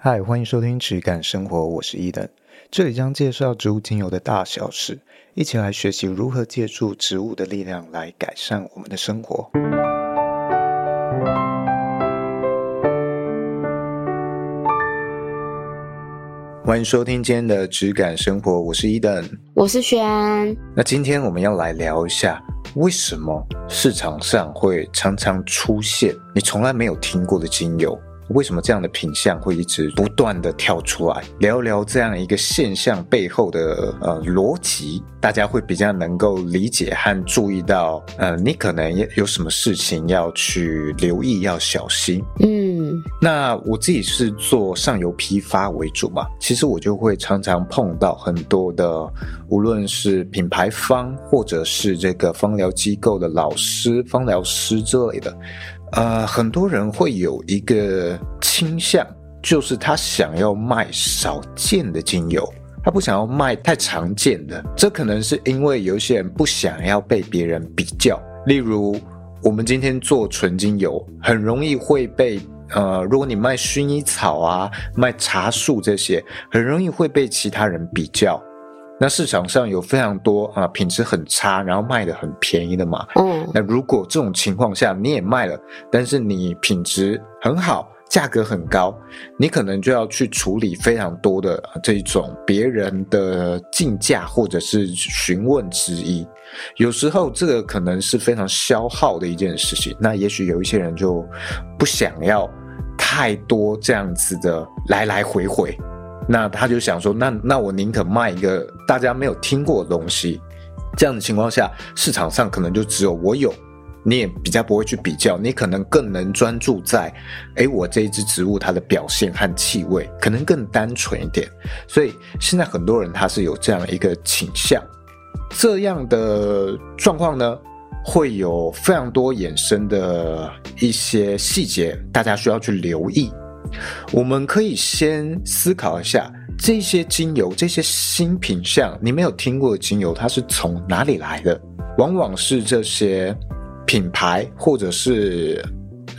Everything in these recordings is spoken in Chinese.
嗨，欢迎收听质感生活，我是伊登，这里将介绍植物精油的大小事，一起来学习如何借助植物的力量来改善我们的生活。欢迎收听今天的质感生活，我是伊登，我是轩。那今天我们要来聊一下，为什么市场上会常常出现你从来没有听过的精油？为什么这样的品相会一直不断的跳出来？聊聊这样一个现象背后的呃逻辑，大家会比较能够理解和注意到。呃，你可能有什么事情要去留意，要小心。嗯，那我自己是做上游批发为主嘛，其实我就会常常碰到很多的，无论是品牌方或者是这个芳疗机构的老师、芳疗师之类的。呃，很多人会有一个倾向，就是他想要卖少见的精油，他不想要卖太常见的。这可能是因为有些人不想要被别人比较。例如，我们今天做纯精油，很容易会被呃，如果你卖薰衣草啊、卖茶树这些，很容易会被其他人比较。那市场上有非常多啊，品质很差，然后卖的很便宜的嘛。嗯。那如果这种情况下你也卖了，但是你品质很好，价格很高，你可能就要去处理非常多的这种别人的竞价或者是询问之一。有时候这个可能是非常消耗的一件事情。那也许有一些人就不想要太多这样子的来来回回。那他就想说，那那我宁可卖一个大家没有听过的东西，这样的情况下，市场上可能就只有我有，你也比较不会去比较，你可能更能专注在，诶，我这一支植物它的表现和气味，可能更单纯一点。所以现在很多人他是有这样一个倾向，这样的状况呢，会有非常多衍生的一些细节，大家需要去留意。我们可以先思考一下，这些精油、这些新品项，你没有听过的精油，它是从哪里来的？往往是这些品牌，或者是。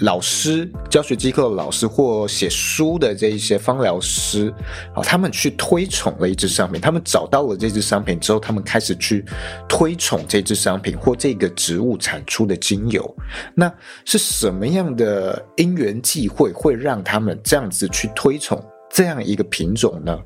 老师、教学机构的老师或写书的这一些芳疗师，啊，他们去推崇了一支商品，他们找到了这支商品之后，他们开始去推崇这支商品或这个植物产出的精油。那是什么样的因缘际会，会让他们这样子去推崇这样一个品种呢？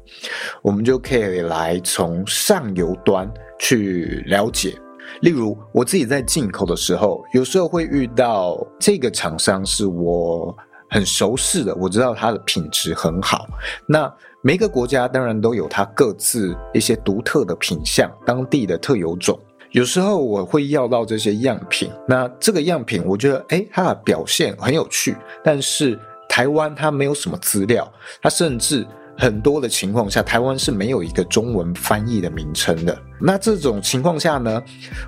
我们就可以来从上游端去了解。例如，我自己在进口的时候，有时候会遇到这个厂商是我很熟悉的，我知道它的品质很好。那每个国家当然都有它各自一些独特的品相，当地的特有种。有时候我会要到这些样品，那这个样品我觉得，诶，它的表现很有趣，但是台湾它没有什么资料，它甚至。很多的情况下，台湾是没有一个中文翻译的名称的。那这种情况下呢，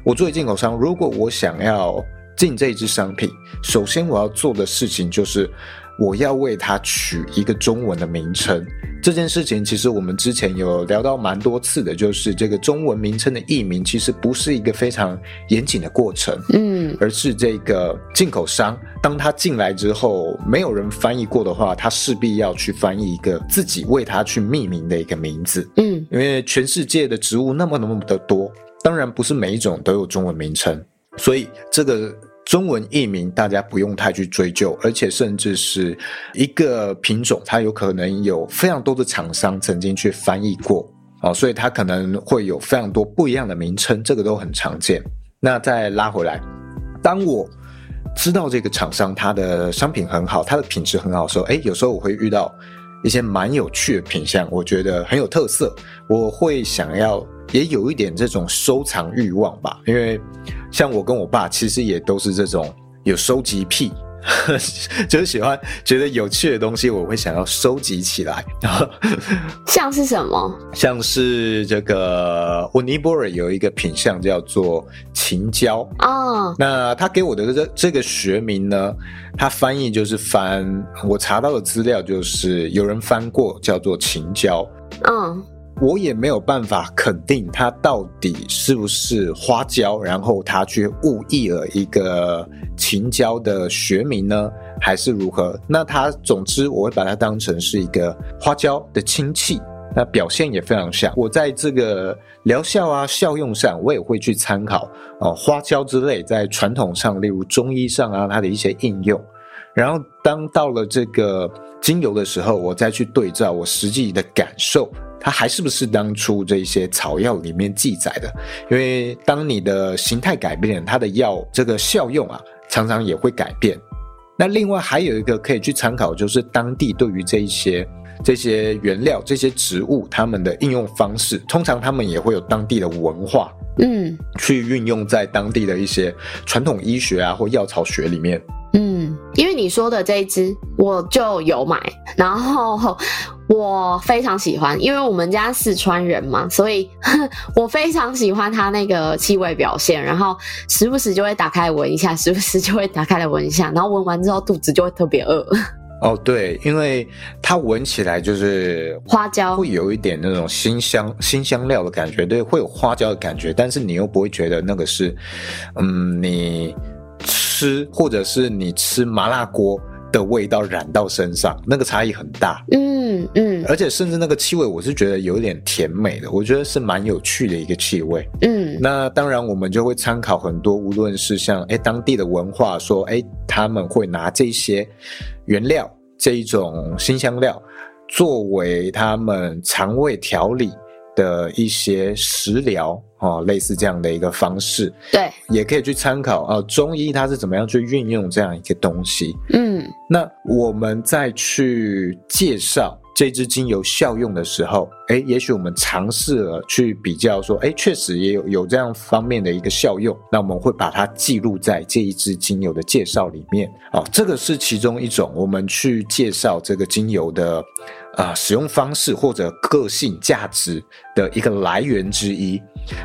我作为进口商，如果我想要进这一支商品，首先我要做的事情就是。我要为它取一个中文的名称，这件事情其实我们之前有聊到蛮多次的，就是这个中文名称的译名其实不是一个非常严谨的过程，嗯，而是这个进口商当他进来之后，没有人翻译过的话，他势必要去翻译一个自己为他去命名的一个名字，嗯，因为全世界的植物那么那么的多，当然不是每一种都有中文名称，所以这个。中文译名大家不用太去追究，而且甚至是一个品种，它有可能有非常多的厂商曾经去翻译过啊，所以它可能会有非常多不一样的名称，这个都很常见。那再拉回来，当我知道这个厂商它的商品很好，它的品质很好的时候，诶，有时候我会遇到一些蛮有趣的品相，我觉得很有特色，我会想要。也有一点这种收藏欲望吧，因为像我跟我爸其实也都是这种有收集癖，就是喜欢觉得有趣的东西，我会想要收集起来。像是什么？像是这个 Unibore 有一个品相叫做秦椒哦。Oh. 那他给我的这这个学名呢，他翻译就是翻，我查到的资料就是有人翻过叫做秦椒。嗯。我也没有办法肯定它到底是不是花椒，然后它却误译了一个秦椒的学名呢，还是如何？那它总之我会把它当成是一个花椒的亲戚。那表现也非常像。我在这个疗效啊、效用上，我也会去参考哦，花椒之类在传统上，例如中医上啊，它的一些应用。然后当到了这个精油的时候，我再去对照我实际的感受，它还是不是当初这些草药里面记载的？因为当你的形态改变，它的药这个效用啊，常常也会改变。那另外还有一个可以去参考，就是当地对于这一些。这些原料、这些植物，它们的应用方式，通常他们也会有当地的文化，嗯，去运用在当地的一些传统医学啊或药草学里面。嗯，你说的这一支，我就有买，然后 我非常喜欢，因为我们家四川人嘛，所以 我非常喜欢它那个气味表现，然后时不时就会打开来闻一下，时不时就会打开来闻一下，然后闻完之后肚子就会特别饿。哦，对，因为它闻起来就是花椒，会有一点那种辛香、辛香料的感觉，对，会有花椒的感觉，但是你又不会觉得那个是，嗯，你吃或者是你吃麻辣锅的味道染到身上，那个差异很大。嗯嗯，而且甚至那个气味，我是觉得有点甜美的，我觉得是蛮有趣的一个气味。嗯，那当然我们就会参考很多，无论是像哎当地的文化，说哎他们会拿这些。原料这一种辛香料，作为他们肠胃调理的一些食疗哦，类似这样的一个方式，对，也可以去参考啊。中医它是怎么样去运用这样一个东西？嗯，那我们再去介绍。这支精油效用的时候，诶，也许我们尝试了去比较，说，诶，确实也有有这样方面的一个效用，那我们会把它记录在这一支精油的介绍里面。哦，这个是其中一种我们去介绍这个精油的，啊、啊，使用方式或者个性价值的一个来源之一。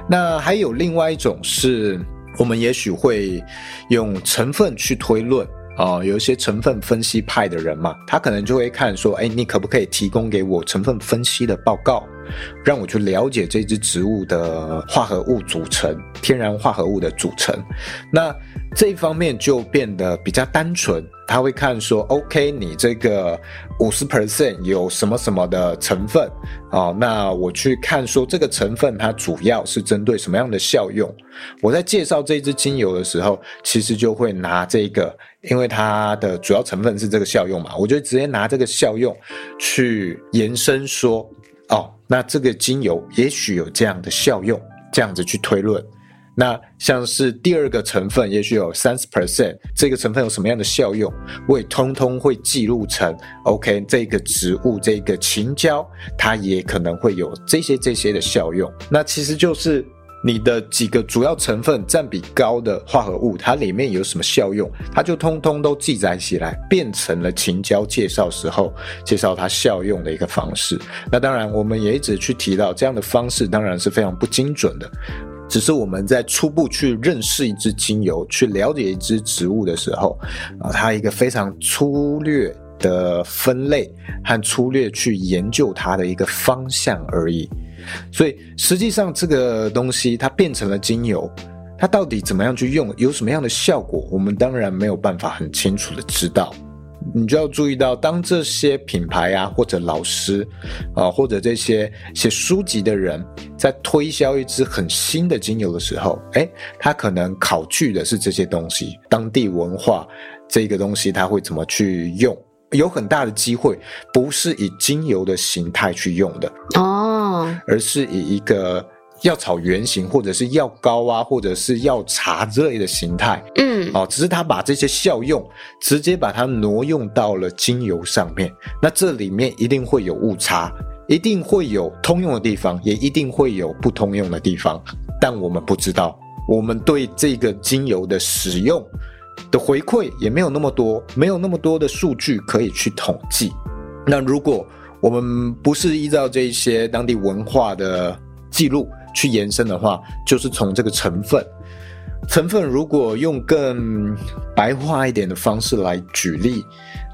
那还有另外一种是，我们也许会用成分去推论。啊，有一些成分分析派的人嘛，他可能就会看说，哎，你可不可以提供给我成分分析的报告，让我去了解这支植物的化合物组成，天然化合物的组成。那这一方面就变得比较单纯。他会看说，OK，你这个五十 percent 有什么什么的成分哦，那我去看说这个成分它主要是针对什么样的效用。我在介绍这支精油的时候，其实就会拿这个，因为它的主要成分是这个效用嘛，我就直接拿这个效用去延伸说，那这个精油也许有这样的效用，这样子去推论。那像是第二个成分，也许有三十 percent，这个成分有什么样的效用，我也通通会记录成 OK。这个植物，这个青椒，它也可能会有这些这些的效用。那其实就是你的几个主要成分占比高的化合物，它里面有什么效用，它就通通都记载起来，变成了秦椒介绍时候介绍它效用的一个方式。那当然，我们也一直去提到这样的方式，当然是非常不精准的。只是我们在初步去认识一支精油，去了解一支植物的时候，啊，它一个非常粗略的分类和粗略去研究它的一个方向而已。所以实际上这个东西它变成了精油，它到底怎么样去用，有什么样的效果，我们当然没有办法很清楚的知道。你就要注意到，当这些品牌啊，或者老师啊，或者这些写书籍的人在推销一支很新的精油的时候，诶，他可能考据的是这些东西，当地文化这个东西他会怎么去用，有很大的机会不是以精油的形态去用的哦，而是以一个。药草原型，或者是药膏啊，或者是药茶之类的形态，嗯，哦，只是他把这些效用直接把它挪用到了精油上面，那这里面一定会有误差，一定会有通用的地方，也一定会有不通用的地方，但我们不知道，我们对这个精油的使用的回馈也没有那么多，没有那么多的数据可以去统计。那如果我们不是依照这些当地文化的记录，去延伸的话，就是从这个成分，成分如果用更白话一点的方式来举例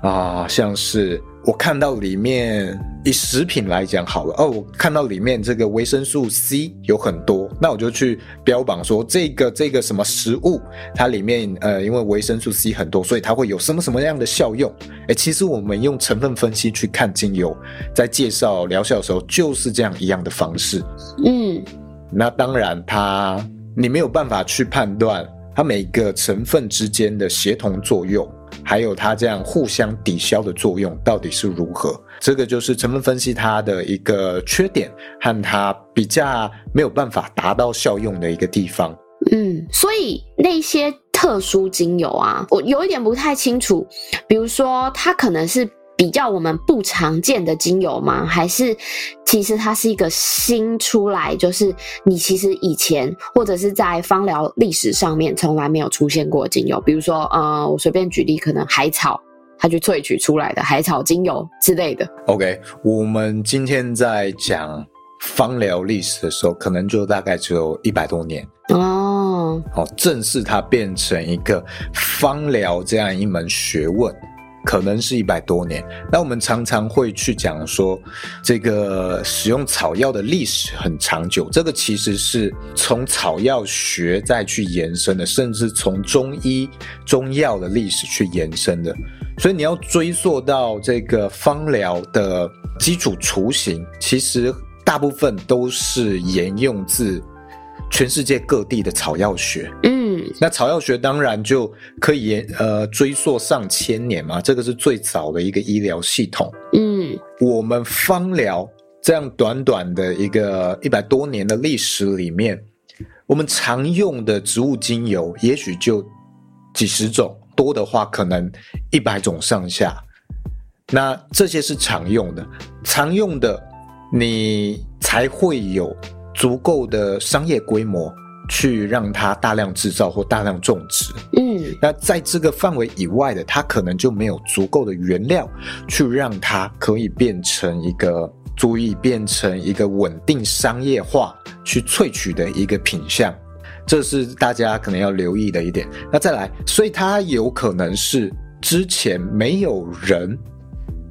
啊，像是我看到里面以食品来讲好了哦，我看到里面这个维生素 C 有很多，那我就去标榜说这个这个什么食物，它里面呃因为维生素 C 很多，所以它会有什么什么样的效用？诶，其实我们用成分分析去看精油，在介绍疗效的时候就是这样一样的方式。嗯，那当然它你没有办法去判断它每个成分之间的协同作用。还有它这样互相抵消的作用到底是如何？这个就是成分分析它的一个缺点和它比较没有办法达到效用的一个地方。嗯，所以那些特殊精油啊，我有一点不太清楚，比如说它可能是。比较我们不常见的精油吗？还是其实它是一个新出来，就是你其实以前或者是在芳疗历史上面从来没有出现过精油？比如说，呃，我随便举例，可能海草它去萃取出来的海草精油之类的。OK，我们今天在讲芳疗历史的时候，可能就大概只有一百多年哦。好，正是它变成一个芳疗这样一门学问。可能是一百多年，那我们常常会去讲说，这个使用草药的历史很长久，这个其实是从草药学再去延伸的，甚至从中医中药的历史去延伸的。所以你要追溯到这个方疗的基础雏形，其实大部分都是沿用自全世界各地的草药学。那草药学当然就可以延呃追溯上千年嘛，这个是最早的一个医疗系统。嗯，我们芳疗这样短短的一个一百多年的历史里面，我们常用的植物精油也许就几十种，多的话可能一百种上下。那这些是常用的，常用的你才会有足够的商业规模。去让它大量制造或大量种植，嗯，那在这个范围以外的，它可能就没有足够的原料去让它可以变成一个足以变成一个稳定商业化去萃取的一个品相，这是大家可能要留意的一点。那再来，所以它有可能是之前没有人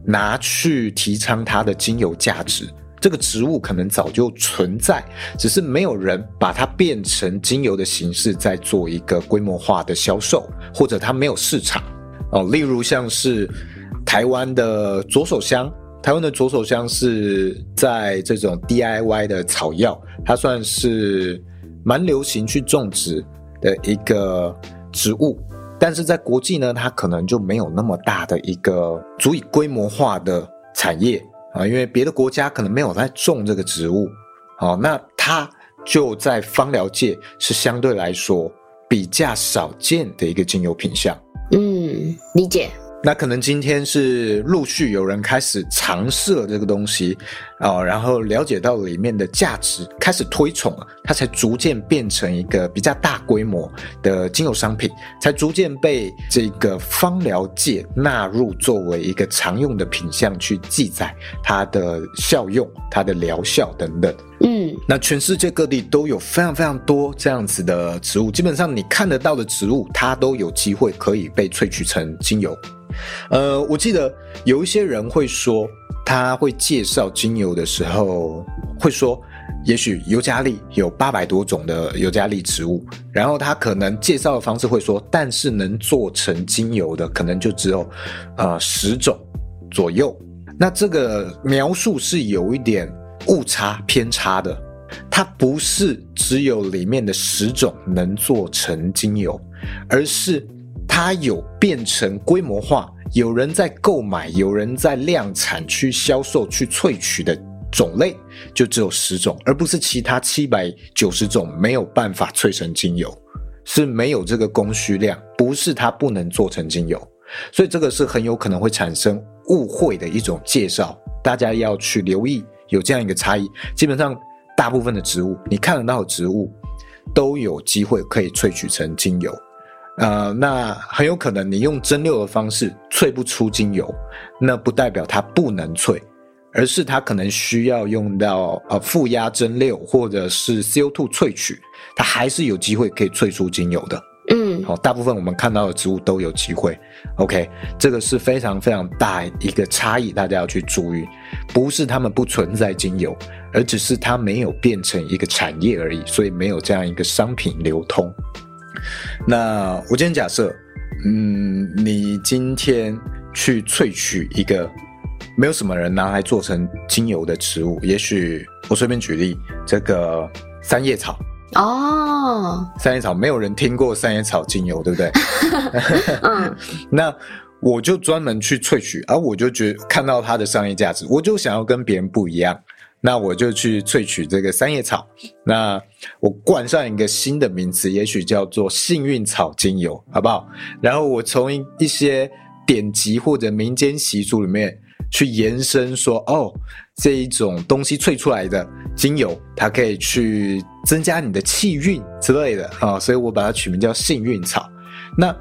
拿去提倡它的精油价值。这个植物可能早就存在，只是没有人把它变成精油的形式，在做一个规模化的销售，或者它没有市场哦。例如像是台湾的左手香，台湾的左手香是在这种 DIY 的草药，它算是蛮流行去种植的一个植物，但是在国际呢，它可能就没有那么大的一个足以规模化的产业。啊，因为别的国家可能没有在种这个植物，好，那它就在芳疗界是相对来说比较少见的一个精油品相。嗯，理解。那可能今天是陆续有人开始尝试了这个东西，哦，然后了解到里面的价值，开始推崇了，它才逐渐变成一个比较大规模的精油商品，才逐渐被这个芳疗界纳入作为一个常用的品项去记载它的效用、它的疗效等等。嗯，那全世界各地都有非常非常多这样子的植物，基本上你看得到的植物，它都有机会可以被萃取成精油。呃，我记得有一些人会说，他会介绍精油的时候会说，也许尤加利有八百多种的尤加利植物，然后他可能介绍的方式会说，但是能做成精油的可能就只有呃十种左右。那这个描述是有一点误差偏差的，它不是只有里面的十种能做成精油，而是。它有变成规模化，有人在购买，有人在量产去销售、去萃取的种类，就只有十种，而不是其他七百九十种没有办法萃成精油，是没有这个供需量，不是它不能做成精油，所以这个是很有可能会产生误会的一种介绍，大家要去留意有这样一个差异。基本上，大部分的植物你看得到的植物都有机会可以萃取成精油。呃，那很有可能你用蒸馏的方式萃不出精油，那不代表它不能萃，而是它可能需要用到呃负压蒸馏或者是 CO2 萃取，它还是有机会可以萃出精油的。嗯，哦，大部分我们看到的植物都有机会。OK，这个是非常非常大一个差异，大家要去注意，不是他们不存在精油，而只是它没有变成一个产业而已，所以没有这样一个商品流通。那我今天假设，嗯，你今天去萃取一个没有什么人拿来做成精油的植物，也许我随便举例，这个三叶草。哦，三叶草没有人听过三叶草精油，对不对？嗯，那我就专门去萃取，而、啊、我就觉得看到它的商业价值，我就想要跟别人不一样，那我就去萃取这个三叶草，那我冠上一个新的名词，也许叫做幸运草精油，好不好？然后我从一一些典籍或者民间习俗里面。去延伸说哦，这一种东西萃出来的精油，它可以去增加你的气运之类的啊、哦，所以我把它取名叫幸运草。那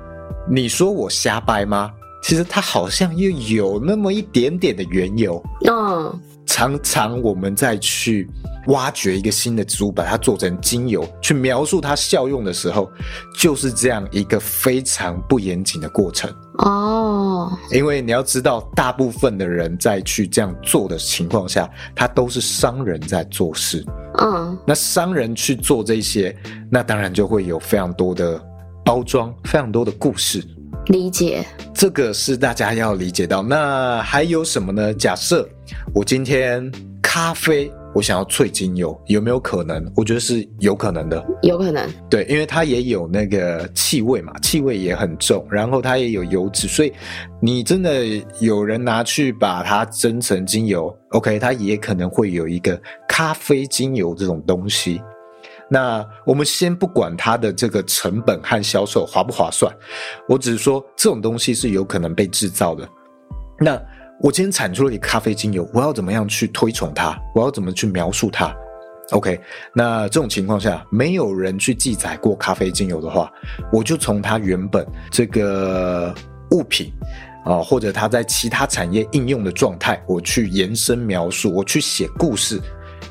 你说我瞎掰吗？其实它好像又有那么一点点的缘由。嗯，常常我们在去挖掘一个新的植物，把它做成精油，去描述它效用的时候，就是这样一个非常不严谨的过程。哦，因为你要知道，大部分的人在去这样做的情况下，他都是商人在做事。嗯，那商人去做这些，那当然就会有非常多的包装，非常多的故事。理解，这个是大家要理解到。那还有什么呢？假设我今天咖啡，我想要萃精油，有没有可能？我觉得是有可能的，有可能。对，因为它也有那个气味嘛，气味也很重，然后它也有油脂，所以你真的有人拿去把它蒸成精油，OK，它也可能会有一个咖啡精油这种东西。那我们先不管它的这个成本和销售划不划算，我只是说这种东西是有可能被制造的。那我今天产出了一咖啡精油，我要怎么样去推崇它？我要怎么去描述它？OK，那这种情况下，没有人去记载过咖啡精油的话，我就从它原本这个物品啊，或者它在其他产业应用的状态，我去延伸描述，我去写故事。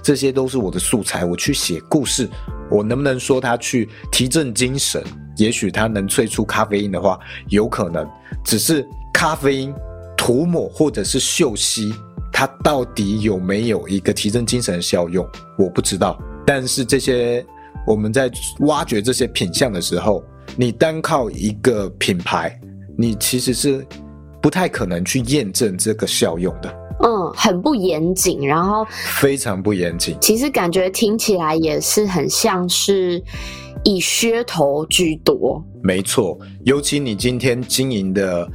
这些都是我的素材，我去写故事，我能不能说它去提振精神？也许它能萃出咖啡因的话，有可能。只是咖啡因涂抹或者是嗅吸，它到底有没有一个提振精神的效用？我不知道。但是这些我们在挖掘这些品相的时候，你单靠一个品牌，你其实是不太可能去验证这个效用的。嗯，很不严谨，然后非常不严谨。其实感觉听起来也是很像是以噱头居多。没错，尤其你今天经营的，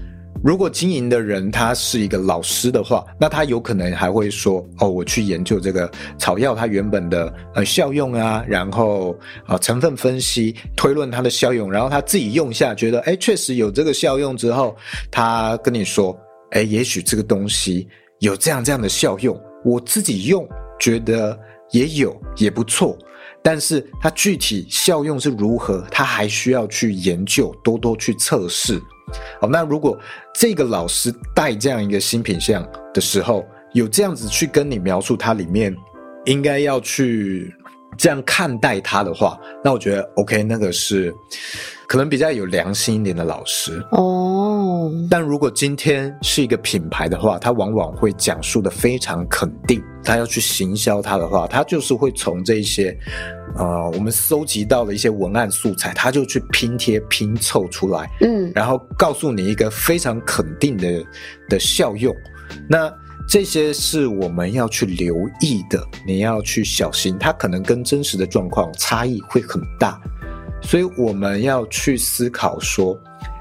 如果经营的人他是一个老师的话，那他有可能还会说：“哦，我去研究这个草药它原本的呃效用啊，然后啊、呃、成分分析推论它的效用，然后他自己用下，觉得哎确实有这个效用之后，他跟你说：哎，也许这个东西。”有这样这样的效用，我自己用觉得也有也不错，但是它具体效用是如何，它还需要去研究，多多去测试。好，那如果这个老师带这样一个新品项的时候，有这样子去跟你描述它里面应该要去这样看待他的话，那我觉得 OK，那个是可能比较有良心一点的老师哦。但如果今天是一个品牌的话，他往往会讲述的非常肯定。他要去行销他的话，他就是会从这些，呃，我们搜集到的一些文案素材，他就去拼贴拼凑出来，嗯，然后告诉你一个非常肯定的的效用。那这些是我们要去留意的，你要去小心，它可能跟真实的状况差异会很大，所以我们要去思考说。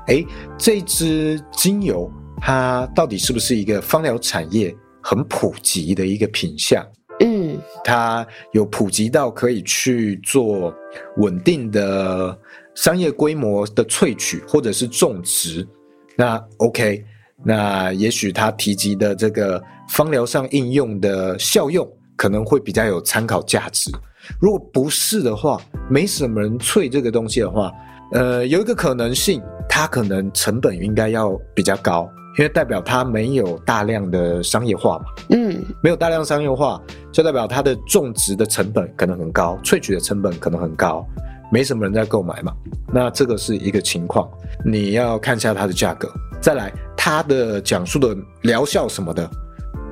哎，这支精油它到底是不是一个芳疗产业很普及的一个品项？嗯，它有普及到可以去做稳定的商业规模的萃取或者是种植。那 OK，那也许他提及的这个芳疗上应用的效用可能会比较有参考价值。如果不是的话，没什么人萃这个东西的话，呃，有一个可能性。它可能成本应该要比较高，因为代表它没有大量的商业化嘛。嗯，没有大量商业化，就代表它的种植的成本可能很高，萃取的成本可能很高。没什么人在购买嘛。那这个是一个情况，你要看一下它的价格。再来，它的讲述的疗效什么的，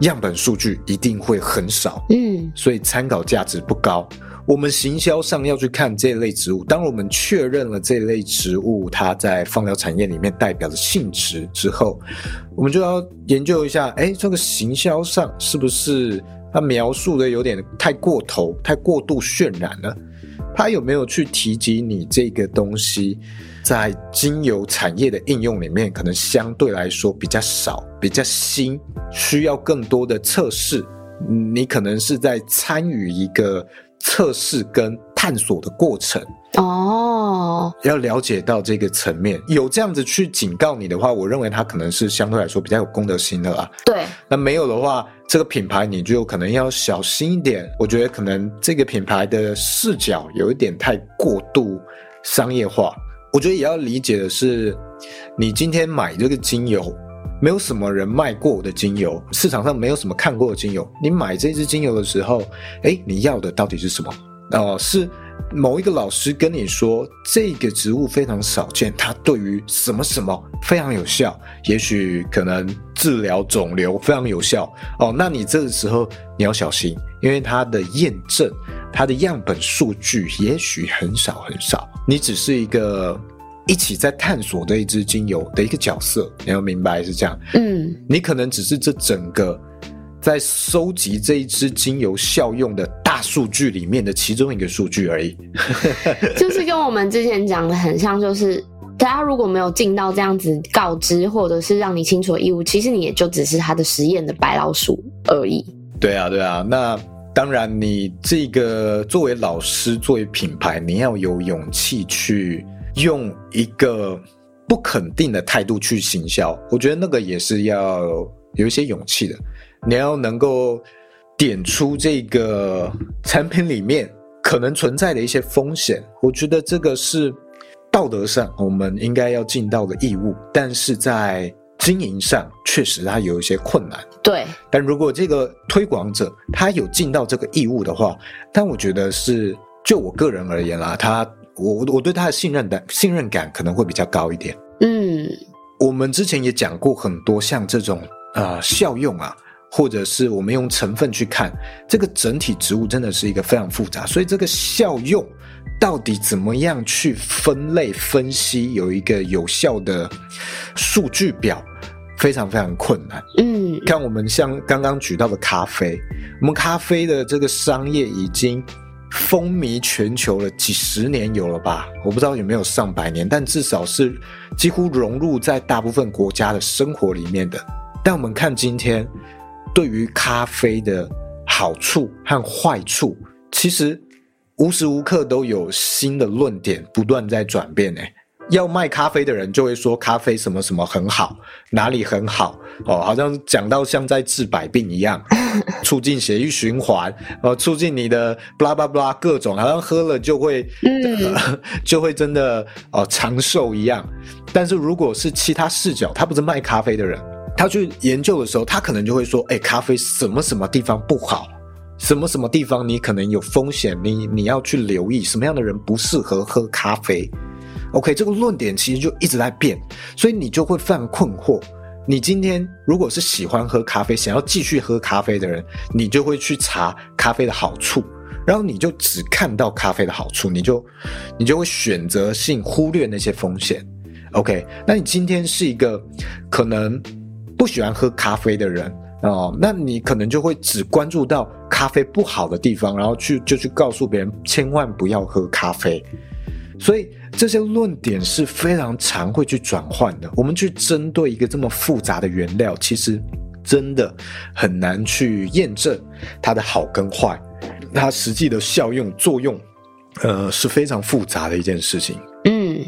样本数据一定会很少，嗯，所以参考价值不高。我们行销上要去看这类植物，当我们确认了这类植物它在放疗产业里面代表的性质之后，我们就要研究一下，哎，这个行销上是不是它描述的有点太过头、太过度渲染了？他有没有去提及你这个东西在精油产业的应用里面，可能相对来说比较少、比较新，需要更多的测试？你可能是在参与一个。测试跟探索的过程哦，要了解到这个层面，有这样子去警告你的话，我认为他可能是相对来说比较有公德心的啦。对，那没有的话，这个品牌你就可能要小心一点。我觉得可能这个品牌的视角有一点太过度商业化。我觉得也要理解的是，你今天买这个精油。没有什么人卖过我的精油，市场上没有什么看过的精油。你买这支精油的时候，哎，你要的到底是什么？哦、呃，是某一个老师跟你说这个植物非常少见，它对于什么什么非常有效，也许可能治疗肿瘤非常有效哦。那你这个时候你要小心，因为它的验证、它的样本数据也许很少很少，你只是一个。一起在探索这一支精油的一个角色，你要明白是这样。嗯，你可能只是这整个在收集这一支精油效用的大数据里面的其中一个数据而已。就是跟我们之前讲的很像，就是大家如果没有尽到这样子告知或者是让你清楚的义务，其实你也就只是他的实验的白老鼠而已。对啊，对啊。那当然，你这个作为老师，作为品牌，你要有勇气去。用一个不肯定的态度去行销，我觉得那个也是要有一些勇气的。你要能够点出这个产品里面可能存在的一些风险，我觉得这个是道德上我们应该要尽到的义务，但是在经营上确实它有一些困难。对，但如果这个推广者他有尽到这个义务的话，但我觉得是就我个人而言啦，他。我我对他的信任感信任感可能会比较高一点。嗯，我们之前也讲过很多像这种呃效用啊，或者是我们用成分去看这个整体植物，真的是一个非常复杂。所以这个效用到底怎么样去分类分析，有一个有效的数据表，非常非常困难。嗯，看我们像刚刚举到的咖啡，我们咖啡的这个商业已经。风靡全球了几十年有了吧？我不知道有没有上百年，但至少是几乎融入在大部分国家的生活里面的。但我们看今天，对于咖啡的好处和坏处，其实无时无刻都有新的论点不断在转变诶。要卖咖啡的人就会说咖啡什么什么很好，哪里很好哦，好像讲到像在治百病一样，促进血液循环，呃，促进你的 blah blah blah 各种，好像喝了就会，嗯呃、就会真的哦、呃、长寿一样。但是如果是其他视角，他不是卖咖啡的人，他去研究的时候，他可能就会说，哎，咖啡什么什么地方不好，什么什么地方你可能有风险，你你要去留意什么样的人不适合喝咖啡。OK，这个论点其实就一直在变，所以你就会犯困惑。你今天如果是喜欢喝咖啡，想要继续喝咖啡的人，你就会去查咖啡的好处，然后你就只看到咖啡的好处，你就你就会选择性忽略那些风险。OK，那你今天是一个可能不喜欢喝咖啡的人哦，那你可能就会只关注到咖啡不好的地方，然后去就去告诉别人千万不要喝咖啡。所以这些论点是非常常会去转换的。我们去针对一个这么复杂的原料，其实真的很难去验证它的好跟坏，它实际的效用作用，呃，是非常复杂的一件事情。嗯，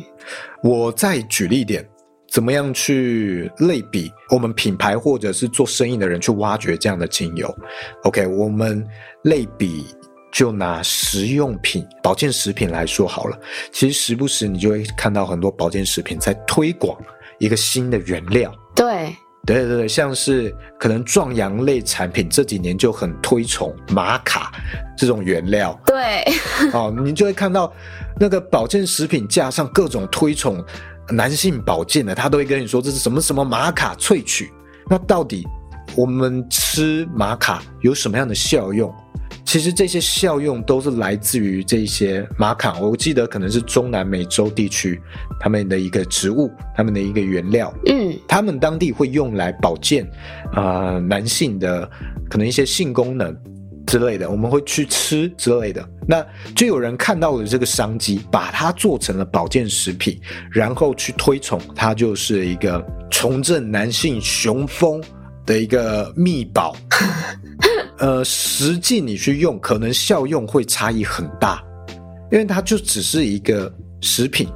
我再举例一点，怎么样去类比我们品牌或者是做生意的人去挖掘这样的精油？OK，我们类比。就拿食用品、保健食品来说好了，其实时不时你就会看到很多保健食品在推广一个新的原料。对，对对对，像是可能壮阳类产品这几年就很推崇玛卡这种原料。对，哦，你就会看到那个保健食品架上各种推崇男性保健的，他都会跟你说这是什么什么玛卡萃取。那到底我们吃玛卡有什么样的效用？其实这些效用都是来自于这些玛卡，我记得可能是中南美洲地区他们的一个植物，他们的一个原料。嗯，他们当地会用来保健，啊、呃，男性的可能一些性功能之类的，我们会去吃之类的。那就有人看到了这个商机，把它做成了保健食品，然后去推崇它就是一个重振男性雄风的一个秘宝。呃，实际你去用，可能效用会差异很大，因为它就只是一个食品，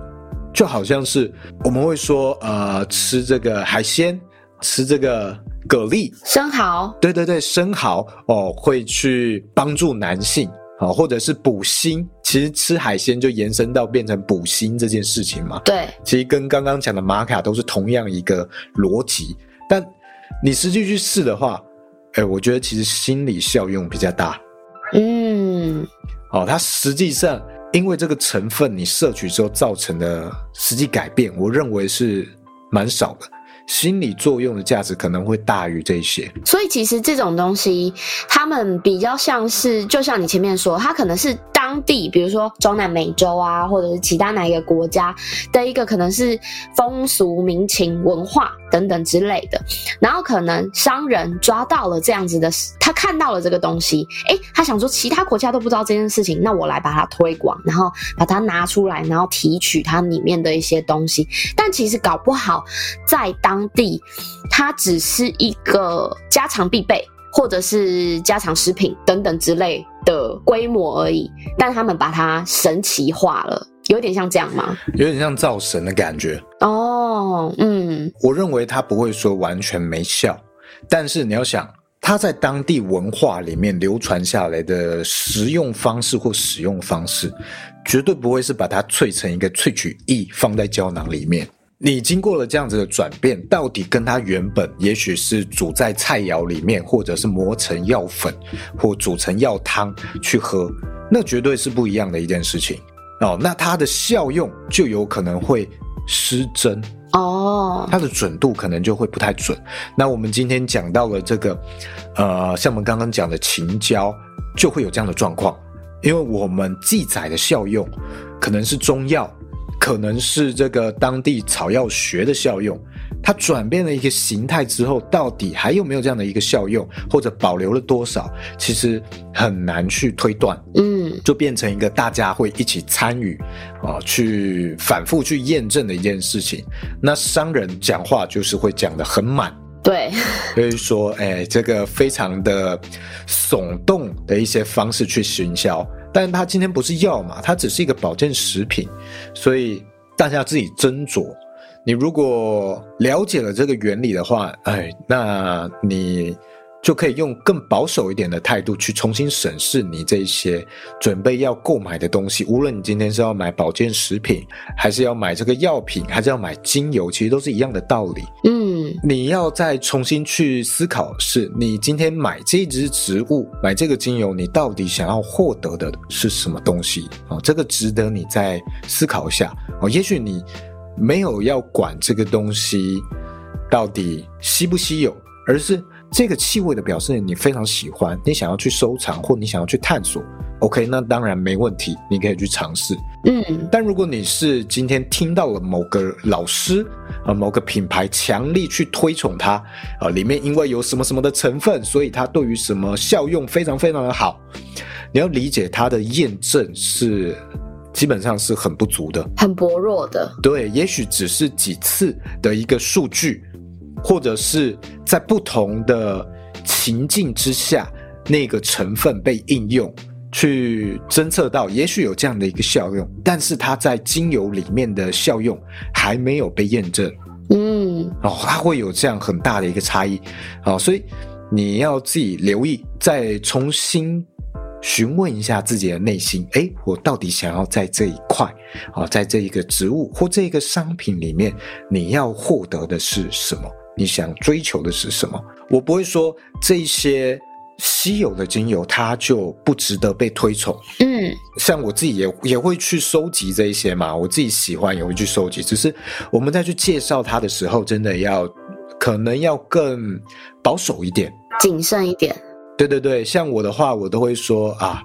就好像是我们会说，呃，吃这个海鲜，吃这个蛤蜊、生蚝，对对对，生蚝哦，会去帮助男性啊、哦，或者是补锌。其实吃海鲜就延伸到变成补锌这件事情嘛。对，其实跟刚刚讲的玛卡都是同样一个逻辑，但你实际去试的话。哎，我觉得其实心理效用比较大。嗯，哦，它实际上因为这个成分你摄取之后造成的实际改变，我认为是蛮少的。心理作用的价值可能会大于这些。所以其实这种东西，他们比较像是，就像你前面说，它可能是。当地，比如说中南美洲啊，或者是其他哪一个国家的一个可能是风俗民情、文化等等之类的，然后可能商人抓到了这样子的，他看到了这个东西，诶，他想说其他国家都不知道这件事情，那我来把它推广，然后把它拿出来，然后提取它里面的一些东西，但其实搞不好在当地，它只是一个家常必备。或者是家常食品等等之类的规模而已，但他们把它神奇化了，有点像这样吗？有点像造神的感觉哦。嗯，我认为他不会说完全没效，但是你要想，它在当地文化里面流传下来的食用方式或使用方式，绝对不会是把它萃成一个萃取液放在胶囊里面。你经过了这样子的转变，到底跟它原本也许是煮在菜肴里面，或者是磨成药粉，或煮成药汤去喝，那绝对是不一样的一件事情哦。那它的效用就有可能会失真哦，它的准度可能就会不太准。那我们今天讲到了这个，呃，像我们刚刚讲的秦椒，就会有这样的状况，因为我们记载的效用可能是中药。可能是这个当地草药学的效用，它转变了一个形态之后，到底还有没有这样的一个效用，或者保留了多少，其实很难去推断。嗯，就变成一个大家会一起参与啊，去反复去验证的一件事情。那商人讲话就是会讲得很满，对，所以说，哎，这个非常的耸动的一些方式去行销。但它今天不是药嘛，它只是一个保健食品，所以大家自己斟酌。你如果了解了这个原理的话，哎，那你。就可以用更保守一点的态度去重新审视你这些准备要购买的东西。无论你今天是要买保健食品，还是要买这个药品，还是要买精油，其实都是一样的道理。嗯，你要再重新去思考，是你今天买这支植物，买这个精油，你到底想要获得的是什么东西啊？这个值得你再思考一下哦。也许你没有要管这个东西到底稀不稀有，而是。这个气味的表示你非常喜欢，你想要去收藏或你想要去探索，OK，那当然没问题，你可以去尝试。嗯，但如果你是今天听到了某个老师啊，某个品牌强力去推崇它啊，里面因为有什么什么的成分，所以它对于什么效用非常非常的好，你要理解它的验证是基本上是很不足的，很薄弱的。对，也许只是几次的一个数据。或者是在不同的情境之下，那个成分被应用去侦测到，也许有这样的一个效用，但是它在精油里面的效用还没有被验证。嗯，哦，它会有这样很大的一个差异。哦，所以你要自己留意，再重新询问一下自己的内心，诶，我到底想要在这一块，啊，在这一个植物或这个商品里面，你要获得的是什么？你想追求的是什么。我不会说这些稀有的精油它就不值得被推崇。嗯，像我自己也也会去收集这一些嘛，我自己喜欢也会去收集。只是我们在去介绍它的时候，真的要可能要更保守一点，谨慎一点。对对对，像我的话，我都会说啊，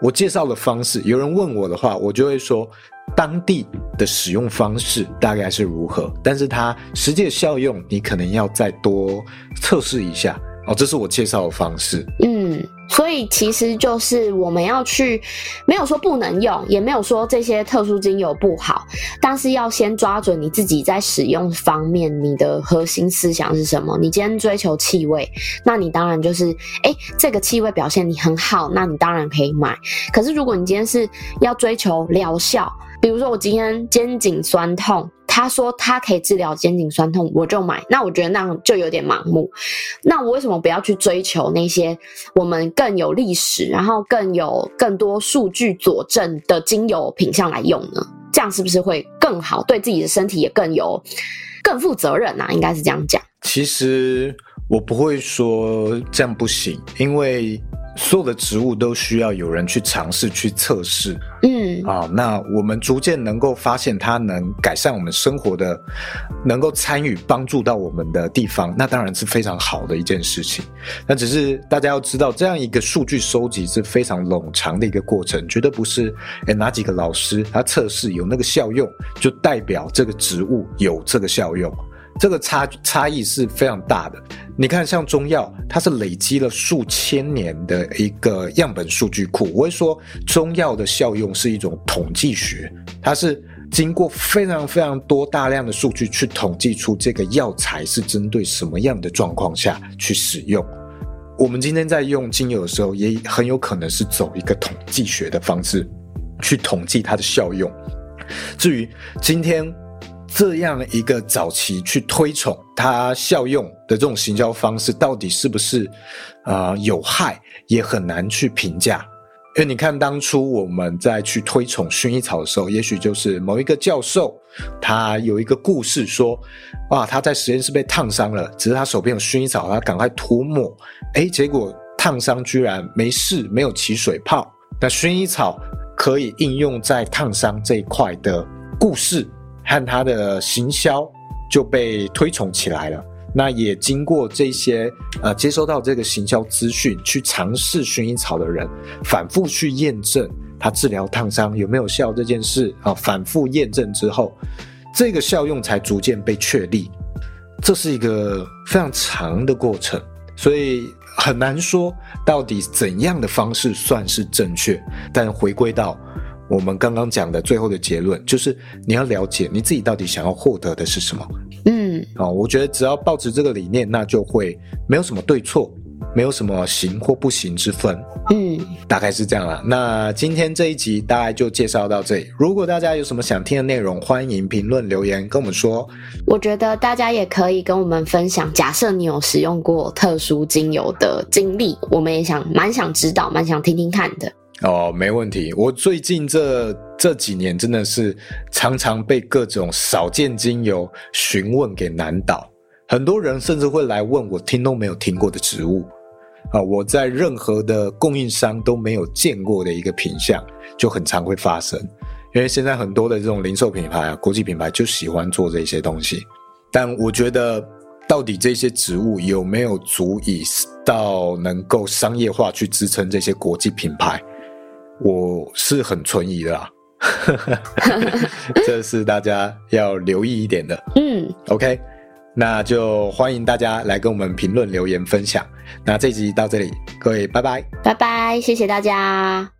我介绍的方式，有人问我的话，我就会说当地的使用方式大概是如何，但是它实际的效用，你可能要再多测试一下哦。这是我介绍的方式。嗯。所以其实就是我们要去，没有说不能用，也没有说这些特殊精油不好，但是要先抓准你自己在使用方面，你的核心思想是什么。你今天追求气味，那你当然就是，哎，这个气味表现你很好，那你当然可以买。可是如果你今天是要追求疗效，比如说我今天肩颈酸痛。他说他可以治疗肩颈酸痛，我就买。那我觉得那样就有点盲目。那我为什么不要去追求那些我们更有历史，然后更有更多数据佐证的精油品项来用呢？这样是不是会更好？对自己的身体也更有更负责任啊？应该是这样讲。其实我不会说这样不行，因为。所有的植物都需要有人去尝试、去测试。嗯，啊，那我们逐渐能够发现它能改善我们生活的，能够参与帮助到我们的地方，那当然是非常好的一件事情。那只是大家要知道，这样一个数据收集是非常冗长的一个过程，绝对不是诶哪几个老师他测试有那个效用，就代表这个植物有这个效用。这个差差异是非常大的。你看，像中药，它是累积了数千年的一个样本数据库。我会说，中药的效用是一种统计学，它是经过非常非常多大量的数据去统计出这个药材是针对什么样的状况下去使用。我们今天在用精油的时候，也很有可能是走一个统计学的方式去统计它的效用。至于今天。这样一个早期去推崇它效用的这种行销方式，到底是不是啊、呃、有害，也很难去评价。因为你看，当初我们在去推崇薰衣草的时候，也许就是某一个教授，他有一个故事说，哇，他在实验室被烫伤了，只是他手边有薰衣草，他赶快涂抹，哎，结果烫伤居然没事，没有起水泡。那薰衣草可以应用在烫伤这一块的故事。和他的行销就被推崇起来了。那也经过这些呃，接收到这个行销资讯，去尝试薰衣草的人，反复去验证它治疗烫伤有没有效这件事啊，反复验证之后，这个效用才逐渐被确立。这是一个非常长的过程，所以很难说到底怎样的方式算是正确。但回归到。我们刚刚讲的最后的结论就是，你要了解你自己到底想要获得的是什么。嗯，哦，我觉得只要抱持这个理念，那就会没有什么对错，没有什么行或不行之分。嗯，大概是这样了。那今天这一集大概就介绍到这里。如果大家有什么想听的内容，欢迎评论留言跟我们说。我觉得大家也可以跟我们分享，假设你有使用过特殊精油的经历，我们也想蛮想知道，蛮想听听看的。哦，没问题。我最近这这几年真的是常常被各种少见精油询问给难倒，很多人甚至会来问我听都没有听过的植物啊，我在任何的供应商都没有见过的一个品相，就很常会发生。因为现在很多的这种零售品牌啊，国际品牌就喜欢做这些东西，但我觉得到底这些植物有没有足以到能够商业化去支撑这些国际品牌？我是很存疑的啦，这是大家要留意一点的。嗯，OK，那就欢迎大家来跟我们评论、留言、分享。那这集到这里，各位拜拜，拜拜，谢谢大家。